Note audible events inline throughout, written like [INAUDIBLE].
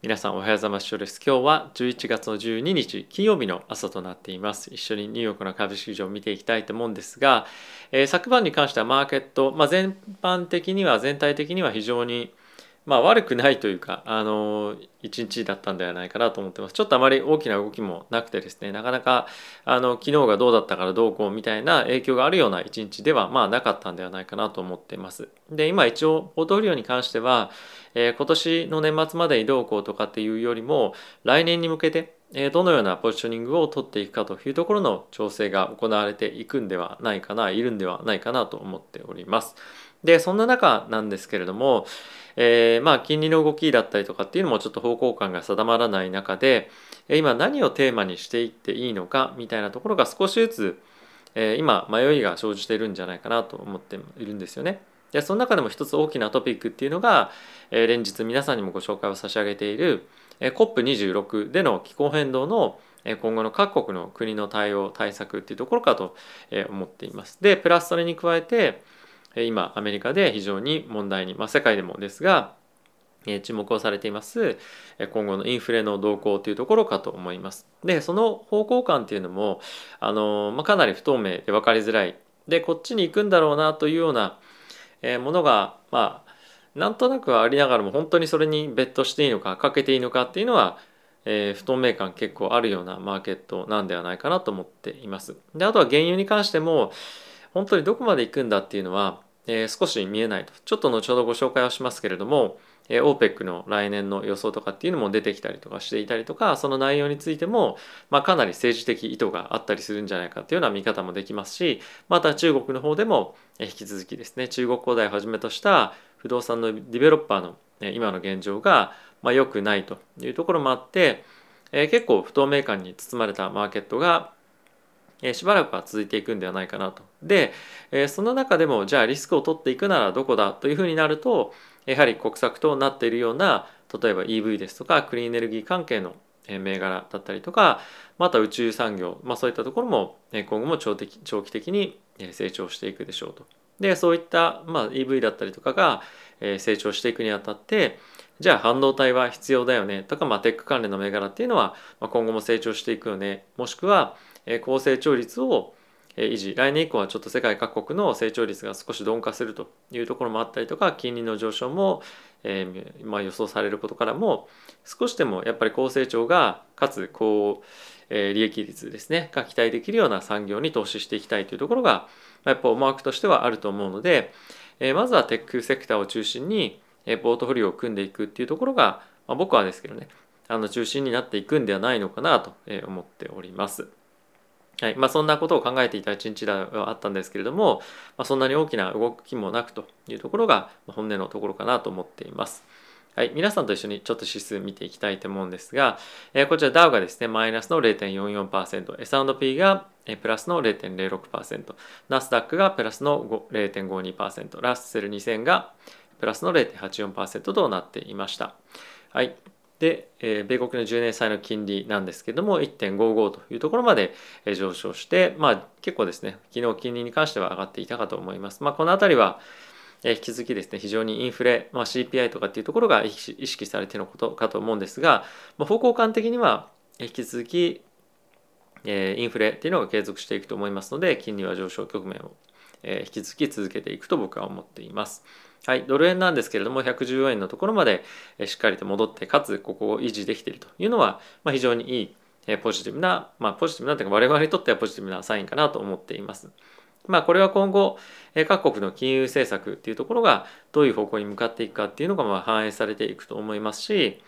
皆さんおはようございます。今日は11月の12日金曜日の朝となっています。一緒にニューヨークの株式市場を見ていきたいと思うんですが、えー、昨晩に関してはマーケット、まあ、全般的には全体的には非常にまあ悪くないというか、あの、一日だったんではないかなと思ってます。ちょっとあまり大きな動きもなくてですね、なかなか、あの、昨日がどうだったからどうこうみたいな影響があるような一日では、まあなかったんではないかなと思ってます。で、今一応、ポートフォリオに関しては、えー、今年の年末までにどうこうとかっていうよりも、来年に向けて、えどのようなポジショニングを取っていくかというところの調整が行われていくんではないかな、いるんではないかなと思っております。で、そんな中なんですけれども、えー、まあ金利の動きだったりとかっていうのもちょっと方向感が定まらない中で今何をテーマにしていっていいのかみたいなところが少しずつ、えー、今迷いが生じているんじゃないかなと思っているんですよね。でその中でも一つ大きなトピックっていうのが、えー、連日皆さんにもご紹介を差し上げている、えー、COP26 での気候変動の今後の各国の国の対応対策っていうところかと思っています。でプラスそれに加えて今アメリカで非常に問題に、まあ、世界でもですが注目をされています今後のインフレの動向というところかと思います。でその方向感っていうのもあの、まあ、かなり不透明で分かりづらいでこっちに行くんだろうなというようなものがまあなんとなくはありながらも本当にそれにベットしていいのかかけていいのかっていうのは、えー、不透明感結構あるようなマーケットなんではないかなと思っています。であとは原油に関しても本当にどこまで行くんだっていうのはえー、少し見えないと。ちょっと後ほどご紹介をしますけれども、えー、OPEC の来年の予想とかっていうのも出てきたりとかしていたりとかその内容についても、まあ、かなり政治的意図があったりするんじゃないかっていうような見方もできますしまた中国の方でも引き続きですね中国恒大をはじめとした不動産のディベロッパーの今の現状がまあ良くないというところもあって、えー、結構不透明感に包まれたマーケットがえしばらくは続いていくんではないかなと。で、えその中でもじゃあリスクを取っていくならどこだというふうになるとやはり国策となっているような例えば EV ですとかクリーンエネルギー関係の銘柄だったりとかまた宇宙産業、まあ、そういったところも今後も長期長期的に成長していくでしょうと。でそういった、まあ、EV だったりとかが成長していくにあたってじゃあ半導体は必要だよねとか、まあ、テック関連の銘柄っていうのは今後も成長していくよねもしくは高成長率を維持来年以降はちょっと世界各国の成長率が少し鈍化するというところもあったりとか金利の上昇も、えー、まあ、予想されることからも少しでもやっぱり高成長がかつ高、えー、利益率ですねが期待できるような産業に投資していきたいというところがまやっぱ思惑としてはあると思うので、えー、まずはテックセクターを中心にポートフォリオを組んでいくっていうところが、まあ、僕はですけどねあの中心になっていくんではないのかなと思っております。はいまあ、そんなことを考えていた一日ではあったんですけれども、まあ、そんなに大きな動きもなくというところが本音のところかなと思っています。はい、皆さんと一緒にちょっと指数見ていきたいと思うんですが、えー、こちらダウがですね、マイナスの0.44%、S&P がプラスの0.06%、ナスダックがプラスの0.52%、ラッセル2000がプラスの0.84%となっていました。はい。で、えー、米国の10年債の金利なんですけども1.55というところまで上昇して、まあ、結構ですね昨日金利に関しては上がっていたかと思います。まあ、この辺りは引き続きですね非常にインフレ、まあ、CPI とかっていうところが意識されてのことかと思うんですが、まあ、方向感的には引き続き、えー、インフレっていうのが継続していくと思いますので金利は上昇局面を、え、引き続き続けていくと僕は思っています。はい、ドル円なんですけれども114円のところまでしっかりと戻ってかつここを維持できているというのは、まあ、非常にいいポジティブな、まあ、ポジティブなというか我々にとってはポジティブなサインかなと思っています。まあ、これは今後各国の金融政策っていうところがどういう方向に向かっていくかっていうのがまあ反映されていくと思いますし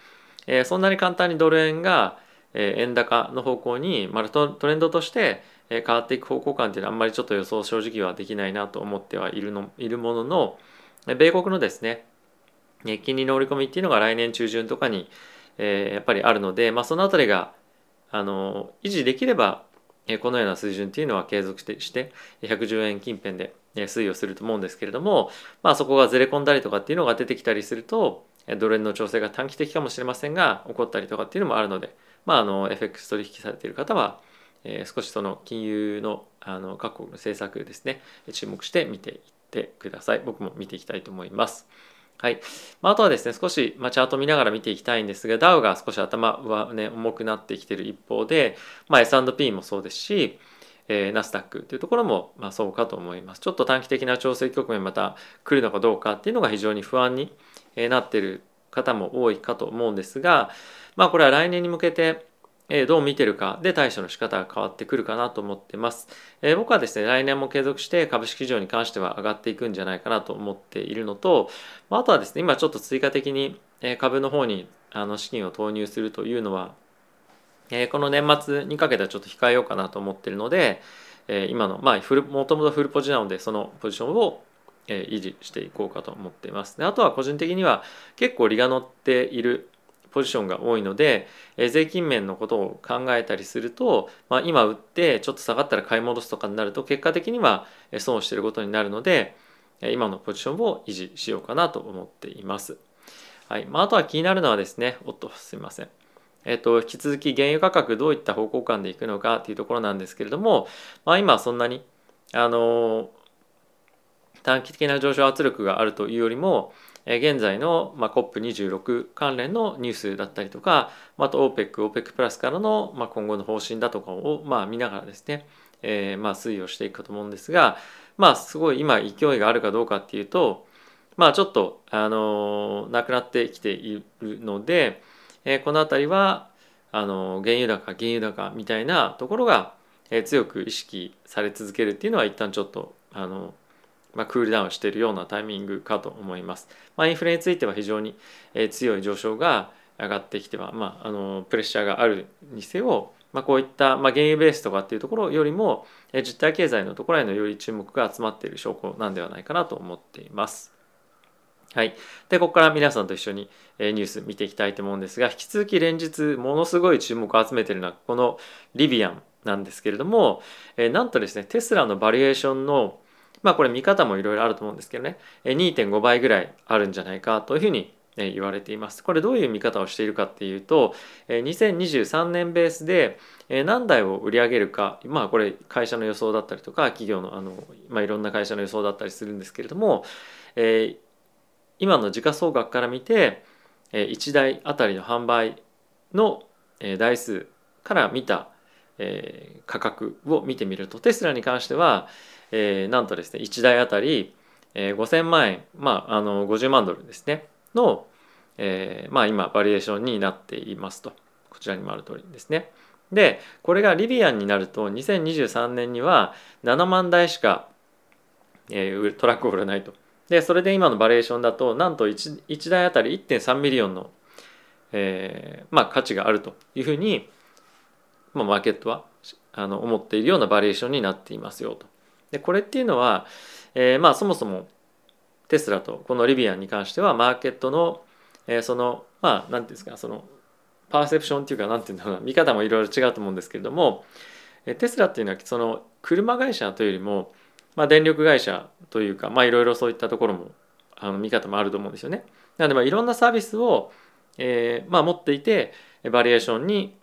そんなに簡単にドル円が円高の方向に、まあ、トレンドとして変わっていく方向感っていうのはあんまりちょっと予想正直はできないなと思ってはいるのいるものの米国のですね金利の織り込みっていうのが来年中旬とかに、えー、やっぱりあるので、まあ、その辺りがあの維持できればこのような水準っていうのは継続して110円近辺で推移をすると思うんですけれども、まあ、そこがずれ込んだりとかっていうのが出てきたりするとドル円の調整が短期的かもしれませんが起こったりとかっていうのもあるので、まあ、あの FX 取引されている方は、えー、少しその金融のあの各国の政策ですね注目して見ていてください僕も見ていきたいと思いますはい。まあ、あとはですね、少し、まあ、チャート見ながら見ていきたいんですが、ダウが少し頭はね、重くなってきてる一方で、まあ、S&P もそうですし、えー、ナスダックというところも、まあ、そうかと思います。ちょっと短期的な調整局面また来るのかどうかっていうのが非常に不安になってる方も多いかと思うんですが、まあ、これは来年に向けて、えどう見てるかで対処の仕方が変わってくるかなと思ってます。え僕はですね、来年も継続して株式市場に関しては上がっていくんじゃないかなと思っているのと、あとはですね、今ちょっと追加的に株の方にあの資金を投入するというのは、えこの年末にかけてはちょっと控えようかなと思ってるので、え今の、まあ、フル、もともとフルポジなので、そのポジションを維持していこうかと思っています。であとは個人的には結構利が乗っているポジションが多いので、え税金面のことを考えたりすると、まあ、今売ってちょっと下がったら買い戻すとかになると結果的には損をしていることになるので今のポジションを維持しようかなと思っています。はいまあ、あとは気になるのはですねおっとすいません。えっと、引き続き原油価格どういった方向感でいくのかというところなんですけれども、まあ、今そんなにあの短期的な上昇圧力があるというよりも、現在の、COP26 関連のニュースだったりとか、あと OPEC、OPEC プラスからの、今後の方針だとかを、まあ、見ながらですね、え、まあ推移をしていくかと思うんですが、まあすごい今勢いがあるかどうかっていうと、まあちょっと、あの、なくなってきているので、え、この辺りは、あの、原油高、原油高みたいなところが、強く意識され続けるっていうのは一旦ちょっと、あのまあ、クールダウンしているようなタイミングかと思います。まあ、インフレについては非常に強い上昇が上がってきては、まあ、あのプレッシャーがあるにせよ、まあ、こういった、まあ、原油ベースとかっていうところよりも実体経済のところへのより注目が集まっている証拠なんではないかなと思っています。はい。で、ここから皆さんと一緒にニュース見ていきたいと思うんですが、引き続き連日ものすごい注目を集めているのはこのリビアンなんですけれども、なんとですね、テスラのバリエーションのまあこれ見方もいろいろあると思うんですけどね2.5倍ぐらいあるんじゃないかというふうに言われています。これどういう見方をしているかっていうと2023年ベースで何台を売り上げるかまあこれ会社の予想だったりとか企業のあの、まあ、いろんな会社の予想だったりするんですけれども、今の時価総額から見て1台あたりの販売の台数から見た価格を見てみるとテスラに関してはえー、なんとですね1台あたり、えー、5000万円まああの50万ドルですねの、えー、まあ今バリュエーションになっていますとこちらにもある通りですね。でこれが Rivian になると2023年には7万台しか、えー、トラックを売らないと。でそれで今のバリュエーションだとなんと 1, 1台あたり1.3 million の、えーまあ、価値があるというふうに、まあ、マーケットはあの思っているようなバリュエーションになっていますよと。でこれっていうのは、えー、まあそもそもテスラとこのリビアンに関してはマーケットの、えー、そのまあ何て言うんですかそのパーセプションっていうか何て言うんだろうな見方もいろいろ違うと思うんですけれどもテスラっていうのはその車会社というよりも、まあ、電力会社というかまあいろいろそういったところもあの見方もあると思うんですよね。なのでまあいろんなサービスを、えーまあ、持っていてバリエーションに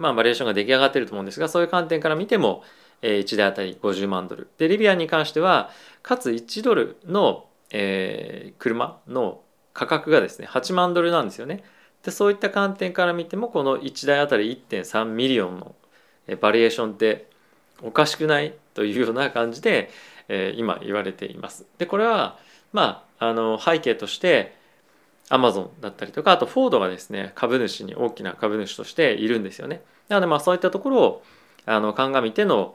まあバリエーションが出来上がってると思うんですがそういう観点から見てもえ1台あたり50万ドル。で Rivian に関してはかつ1台の、え、車の価格がですね8万ドルなんですよね。でそういった観点から見てもこの1台あたり1.3 million のバリュエーションっておかしくないというような感じで、え、今言われています。でこれはまああの背景としてアマゾンだったりとかあとフォードがですね株主に大きな株主としているんですよね。なのでまあそういったところをあの鑑みての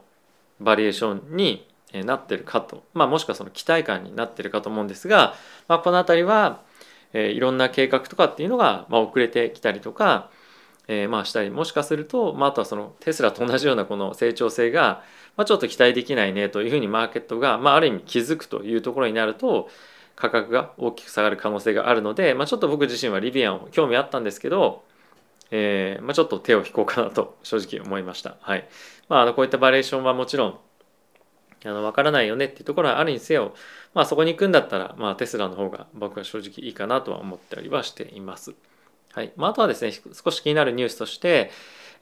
バリエーションになってるかと、まあ、もしくはその期待感になってるかと思うんですが、まあ、この辺りは、えー、いろんな計画とかっていうのが、まあ、遅れてきたりとか、えー、まあしたりもしかすると、まあ、あとはそのテスラと同じようなこの成長性が、まあ、ちょっと期待できないねというふうにマーケットが、まあ、ある意味気づくというところになると価格が大きく下がる可能性があるので、まあ、ちょっと僕自身はリビアンを興味あったんですけど、えーまあ、ちょっと手を引こうかなと正直思いました。はいまあ、あのこういったバリエーションはもちろんあの分からないよねっていうところはあるにせよ、まあ、そこに行くんだったら、まあ、テスラの方が僕は正直いいかなとは思ったりはしています。はいまあ、とはですね少し気になるニュースとして、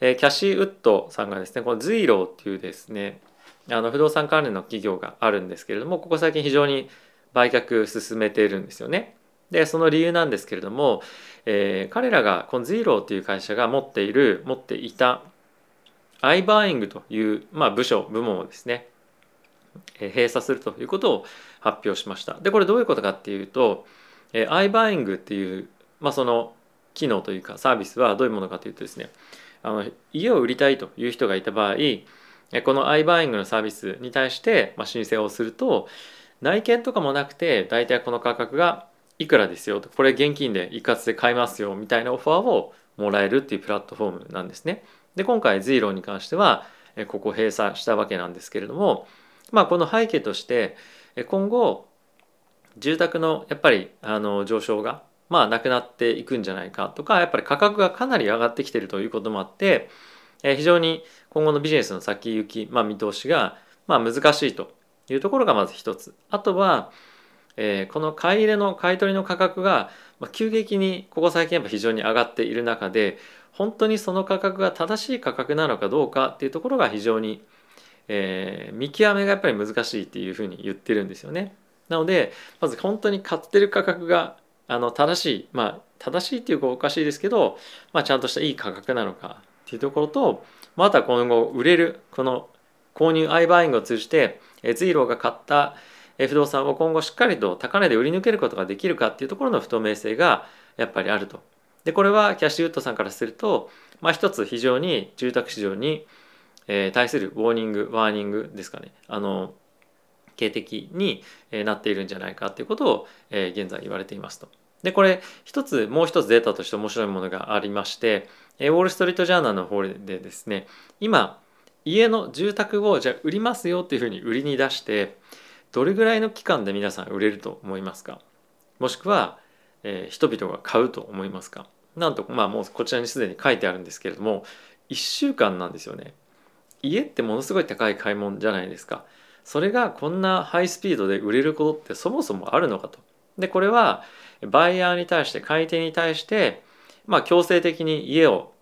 えー、キャシーウッドさんがですねこのズイローっていうですねあの不動産関連の企業があるんですけれどもここ最近非常に売却進めているんですよね。でその理由なんですけれども、えー、彼らがこのゼローという会社が持っている持っていたアイバーイングという、まあ、部署部門をですね、えー、閉鎖するということを発表しましたでこれどういうことかっていうと、えー、アイバーイングっていう、まあ、その機能というかサービスはどういうものかというとですねあの家を売りたいという人がいた場合このアイバーイングのサービスに対して、ま、申請をすると内見とかもなくて大体この価格がいくらですよとこれ現金で一括で買いますよみたいなオファーをもらえるっていうプラットフォームなんですね。で今回ゼロに関してはここ閉鎖したわけなんですけれどもまあこの背景として今後住宅のやっぱりあの上昇がまあなくなっていくんじゃないかとかやっぱり価格がかなり上がってきているということもあって非常に今後のビジネスの先行き、まあ、見通しがまあ難しいというところがまず一つあとは、えー、この買い入れの買い取りの価格が急激にここ最近やっぱ非常に上がっている中で本当にその価格が正しい価格なのかどうかっていうところが非常に、えー、見極めがやっぱり難しいっていうふうに言ってるんですよね。なのでまず本当に買ってる価格があの正しいまあ正しいっていうかおかしいですけど、まあ、ちゃんとしたいい価格なのかっていうところとまた今後売れるこの購入アイバイングを通じてゼイローが買った不動産を今後しっかりと高値で売り抜けることができるかっていうところの不透明性がやっぱりあると。でこれはキャッシュウッドさんからすると、まあ、一つ非常に住宅市場に対するウォーニングワーニングですかねあの警的になっているんじゃないかということを現在言われていますと。でこれ一つもう一つデータとして面白いものがありましてウォール・ストリート・ジャーナルの方でですね今家の住宅をじゃあ売りますよっていうふうに売りに出してどれぐらいの期間で皆さん売れると思いますか？もしくは、えー、人々が買うと思いますか？なんとまあもうこちらにすでに書いてあるんですけれども1週間なんですよね。家ってものすごい高い買い物じゃないですか。それがこんなハイスピードで売れることってそもそもあるのかと。でこれはバイヤーに対して買い手に対してまあ強制的に家を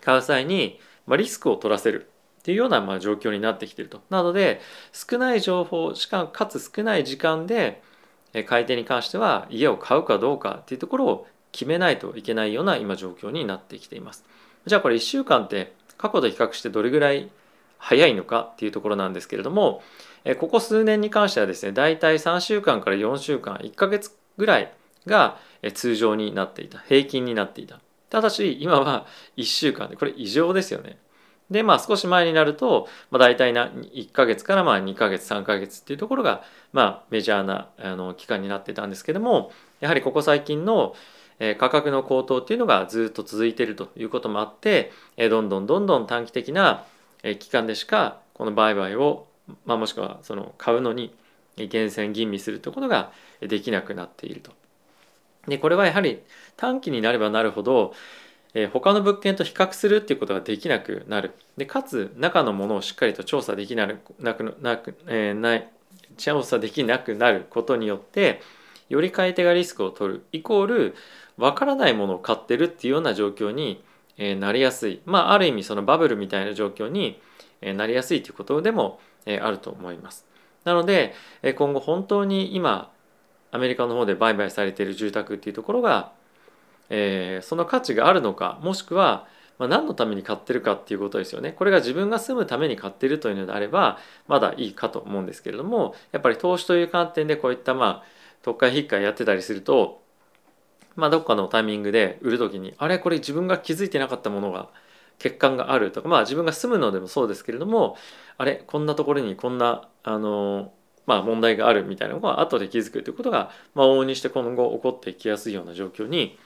買う際に、まあ、リスクを取らせる。っていうようなまあ状況になってきていると。なので少ない情報しかかつ少ない時間で買い手に関しては家を買うかどうかっていうところを決めないといけないような今状況になってきています。じゃあこれ1週間って過去と比較してどれぐらい早いのかっていうところなんですけれどもここ数年に関してはですね大体3週間から4週間1ヶ月ぐらいが通常になっていた平均になっていたただし今は1週間でこれ異常ですよねでまあ少し前になると、まあ、大体な1ヶ月からまあ2ヶ月3ヶ月っていうところがまあメジャーなあの期間になってたんですけどもやはりここ最近の価格の高騰っていうのがずっと続いているということもあってどんどんどんどん短期的な期間でしかこの売買を、まあ、もしくはその買うのに厳選吟味するということができなくなっていると。でこれはやはり短期になればなるほどえ他の物件と比較するっていうことができなくなる。でかつ中のものをしっかりと調査できなくなくなく、えー、ない調査できなくなることによってより買い手がリスクを取る。イコール分からないものを買ってるっていうような状況にえなりやすい。まあある意味そのバブルみたいな状況にえなりやすいということでもえあると思います。なのでえ今後本当に今アメリカの方で売買されている住宅っていうところがえー、その価値があるのかもしくは、まあ、何のために買ってるかっていうことですよね。これが自分が住むために買ってるというのであればまだいいかと思うんですけれどもやっぱり投資という観点でこういったまあ特会引っかやってたりするとまあどっかのタイミングで売る時にあれこれ自分が気づいてなかったものが欠陥があるとかまあ自分が住むのでもそうですけれどもあれこんなところにこんなあのまあ問題があるみたいなのが後で気づくということが、まあ、往々にして今後起こっていきやすいような状況に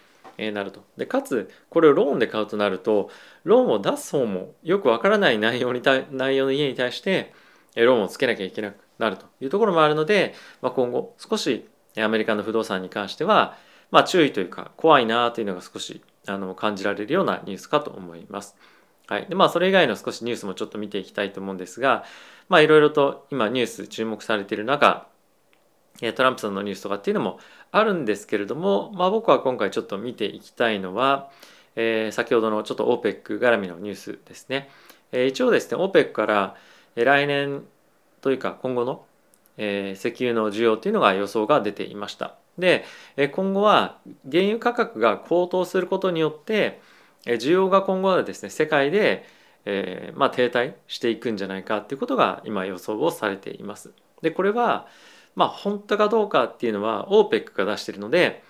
なると。でかつこれをローンで買うとなるとローンを出す方もよくわからない内容に内容の家に対してローンをつけなきゃいけなくなるというところもあるので、まあ、今後少しアメリカの不動産に関しては、まあ、注意というか怖いなというのが少しあの感じられるようなニュースかと思います。はい、でまあそれ以外の少しニュースもちょっと見ていきたいと思うんですがまあいろいろと今ニュース注目されている中トランプさんのニュースとかっていうのもあるんですけれども、まあ、僕は今回ちょっと見ていきたいのは、えー、先ほどのちょっと OPEC 絡みのニュースですね。えー、一応ですね OPEC から来年というか今後の、えー、石油の需要っていうのが予想が出ていました。で今後は原油価格が高騰することによって需要が今後はですね世界で、えー、まあ、停滞していくんじゃないかっていうことが今予想をされています。でこれはまあ本当かどうかっていうのは OPEC が出しているので、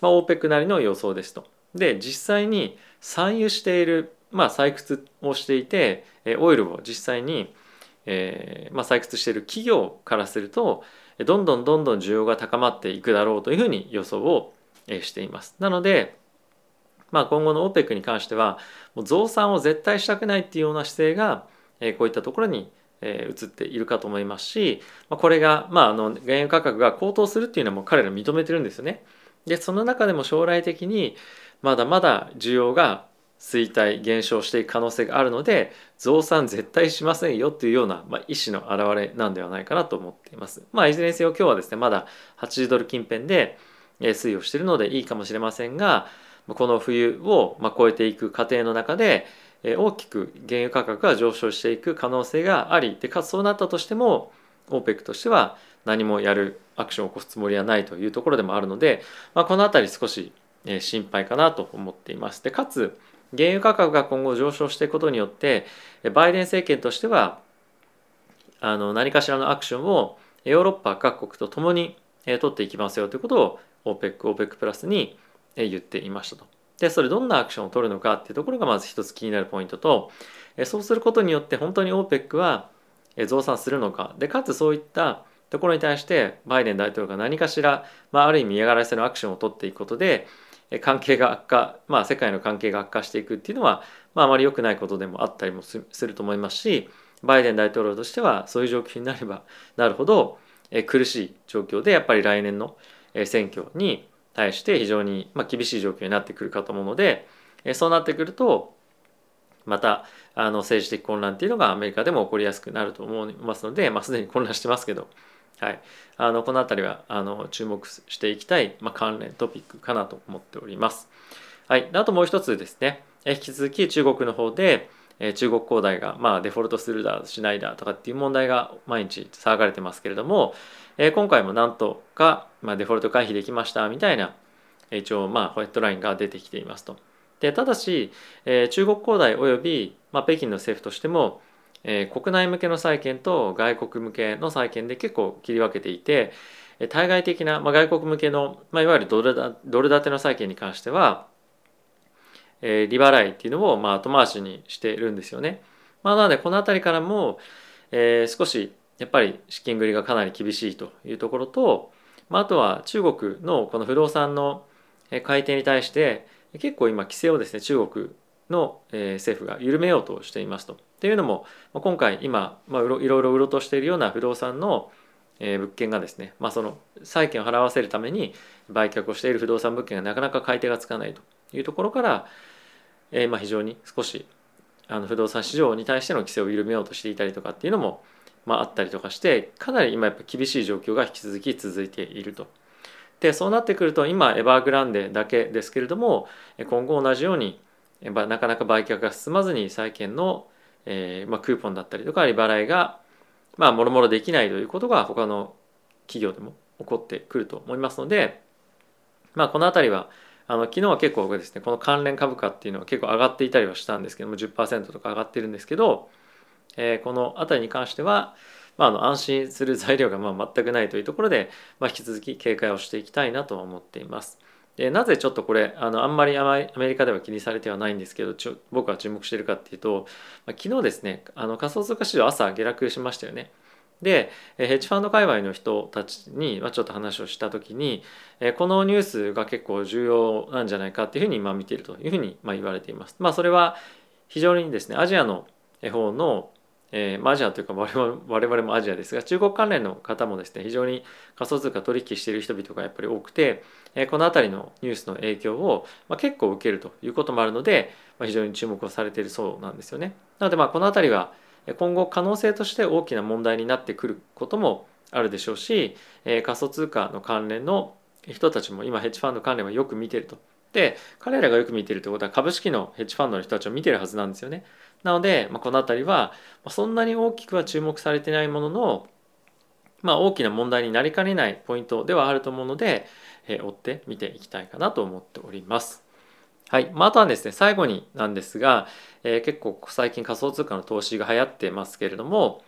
まあ、OPEC なりの予想ですと。で実際に産油している、まあ、採掘をしていてオイルを実際に、えーまあ、採掘している企業からするとどんどんどんどん需要が高まっていくだろうというふうに予想をしています。なので、まあ、今後の OPEC に関してはもう増産を絶対したくないっていうような姿勢がこういったところに移っているかと思いますしこれが、まあ、あの原油価格が高騰するっていうのはもう彼ら認めてるんですよね。でその中でも将来的にまだまだ需要が衰退減少していく可能性があるので増産絶対しませんよっていうような、まあ、意思の表れなんではないかなと思っています。まあいずれにせよ今日はですねまだ80ドル近辺で推移をしているのでいいかもしれませんがこの冬を超えていく過程の中で大きく原油価格が上昇していく可能性がありでかつそうなったとしても OPEC としては何もやるアクションを起こすつもりはないというところでもあるので、まあ、この辺り少し心配かなと思っています。でかつ原油価格が今後上昇していくことによってバイデン政権としてはあの何かしらのアクションをヨーロッパ各国とともに取っていきますよということを OPEC、OPEC プラスに言っていましたと。でそれどんなアクションを取るのかっていうところがまず一つ気になるポイントとそうすることによって本当に OPEC は増産するのか。でかつそういったところに対してバイデン大統領が何かしら、まあ、ある意味嫌がらせのアクションを取っていくことで関係が悪化、まあ、世界の関係が悪化していくっていうのは、まあ、あまり良くないことでもあったりもすると思いますしバイデン大統領としてはそういう状況になればなるほど苦しい状況でやっぱり来年の選挙に対して非常にまあ厳しい状況になってくるかと思うのでえそうなってくるとまたあの政治的混乱っていうのがアメリカでも起こりやすくなると思いますので、まあ、すでに混乱してますけどはい、あのこの辺りはあの注目していきたい、まあ、関連トピックかなと思っております。はい、あともう一つですね、引き続き中国の方で中国恒大が、まあ、デフォルトするだしないだとかっていう問題が毎日騒がれてますけれども、え今回もなんとか、まあ、デフォルト回避できましたみたいな一応まあホワイトラインが出てきていますと。でただし、え中国恒大および、まあ、北京の政府としてもえー、国内向けの債券と外国向けの債券で結構切り分けていてえ対外的な、まあ、外国向けの、まあ、いわゆるドルだドル建ての債券に関しては、えー、利払いっていうのを、まあ、後回しにしているんですよね。まあ、なのでこの辺りからも、えー、少しやっぱり資金繰りがかなり厳しいというところと、まあ、あとは中国のこの不動産の買い手に対して結構今規制をですね中国の政府が緩めようとしていますと。っていうのも今回今、まあ、いろいろ売ろうとしているような不動産の物件がですね、まあ、その債券を払わせるために売却をしている不動産物件がなかなか買い手がつかないというところから、えー、まあ非常に少しあの不動産市場に対しての規制を緩めようとしていたりとかっていうのも、まあ、あったりとかしてかなり今やっぱ厳しい状況が引き続き続いていると。でそうなってくると今エバーグランデだけですけれども今後同じようになかなか売却が進まずに債券のえーまあ、クーポンだったりとか利払いがまあもろもろできないということが他の企業でも起こってくると思いますので、まあ、この辺りはあの昨日は結構ですねこの関連株価っていうのは結構上がっていたりはしたんですけども10%とか上がってるんですけど、えー、この辺りに関しては、まあ、あの安心する材料がま全くないというところで、まあ、引き続き警戒をしていきたいなと思っています。でなぜちょっとこれあのあんまりアメリカでは気にされてはないんですけどちょ僕は注目してるかっていうと、まあ、昨日ですねあの仮想通貨市場朝下落しましたよね。でヘッジファンド界隈の人たちにちょっと話をした時にこのニュースが結構重要なんじゃないかっていうふうに今見ているというふうに言われています。まあそれは非常にですねアジアの方のえー、アジアというか [LAUGHS] 我々我々もアジアですが中国関連の方もですね非常に仮想通貨取引している人々がやっぱり多くて、えー、この辺りのニュースの影響を、まあ、結構受けるということもあるので、まあ、非常に注目をされているそうなんですよね。なのでまあこの辺りは今後可能性として大きな問題になってくることもあるでしょうし、えー、仮想通貨の関連の人たちも今ヘッジファンド関連はよく見てると。で彼らがよく見てるってことは株式のヘッジファンドの人たちを見てるはずなんですよね。なので、まあ、この辺りはそんなに大きくは注目されてないものの、まあ、大きな問題になりかねないポイントではあると思うので、え追って見ていきたいかなと思っております。はい、まあ、あとはですね最後になんですが、えー、結構最近仮想通貨の投資が流行ってますけれども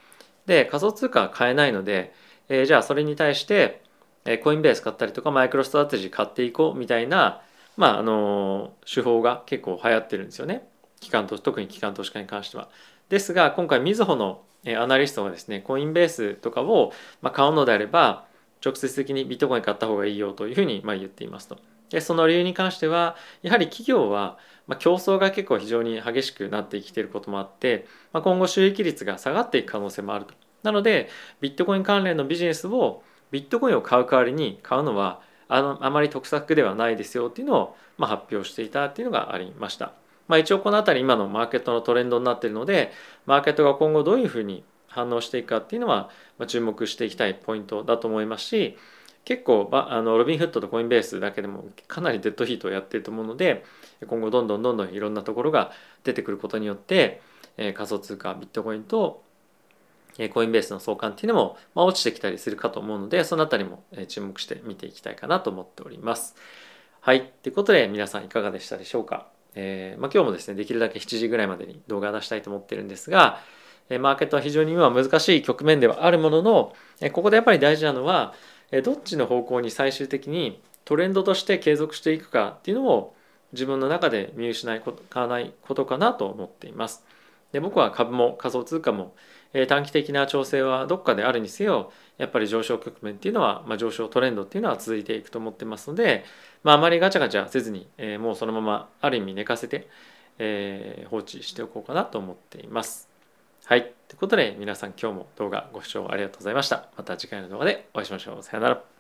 で仮想通貨は買えないので、えー、じゃあそれに対して、え、コインベース買ったりとかマイクロストラテジー買っていこうみたいな、まああの手法が結構流行ってるんですよね機関投資特に機関投資家に関しては。ですが今回みずほのアナリストがですねコインベースとかを買うのであれば直接的にビットコイン買った方がいいよというふうにま言っていますと。でその理由に関してはやはり企業は、競争が結構非常に激しくなってきていることもあって、ま今後収益率が下がっていく可能性もあると。なのでビットコイン関連のビジネスをビットコインを買う代わりに買うのはあのあまり得策ではないですよっていうのを、ま発表していたっていうのがありました。まあ、一応この辺り今のマーケットのトレンドになっているのでマーケットが今後どういうふうに反応していくかっていうのは、注目していきたいポイントだと思いますし結構あのロビンフットとコインベースだけでもかなりデッドヒートをやっていると思うので今後どんどんどんどんいろんなところが出てくることによって、えー、仮想通貨ビットコインとコインベースの相関っていうのも、まあ、落ちてきたりするかと思うのでそのあたりも注目して見ていきたいかなと思っております。はい。ということで皆さんいかがでしたでしょうか？えーまあ、今日もですねできるだけ7時ぐらいまでに動画を出したいと思ってるんですが、えマーケットは非常に今難しい局面ではあるもののえここでやっぱり大事なのはえどっちの方向に最終的にトレンドとして継続していくかっていうのを自分の中で見失いかないことかなと思っています。で僕は株も仮想通貨もえ短期的な調整はどっかであるにせよやっぱり上昇局面っていうのは、まあ、上昇トレンドっていうのは続いていくと思ってますので、まあ、あまりガチャガチャせずに、えー、もうそのままある意味寝かせて、えー、放置しておこうかなと思っています。はい。ということで皆さん今日も動画ご視聴ありがとうございました。また次回の動画でお会いしましょう。さよなら。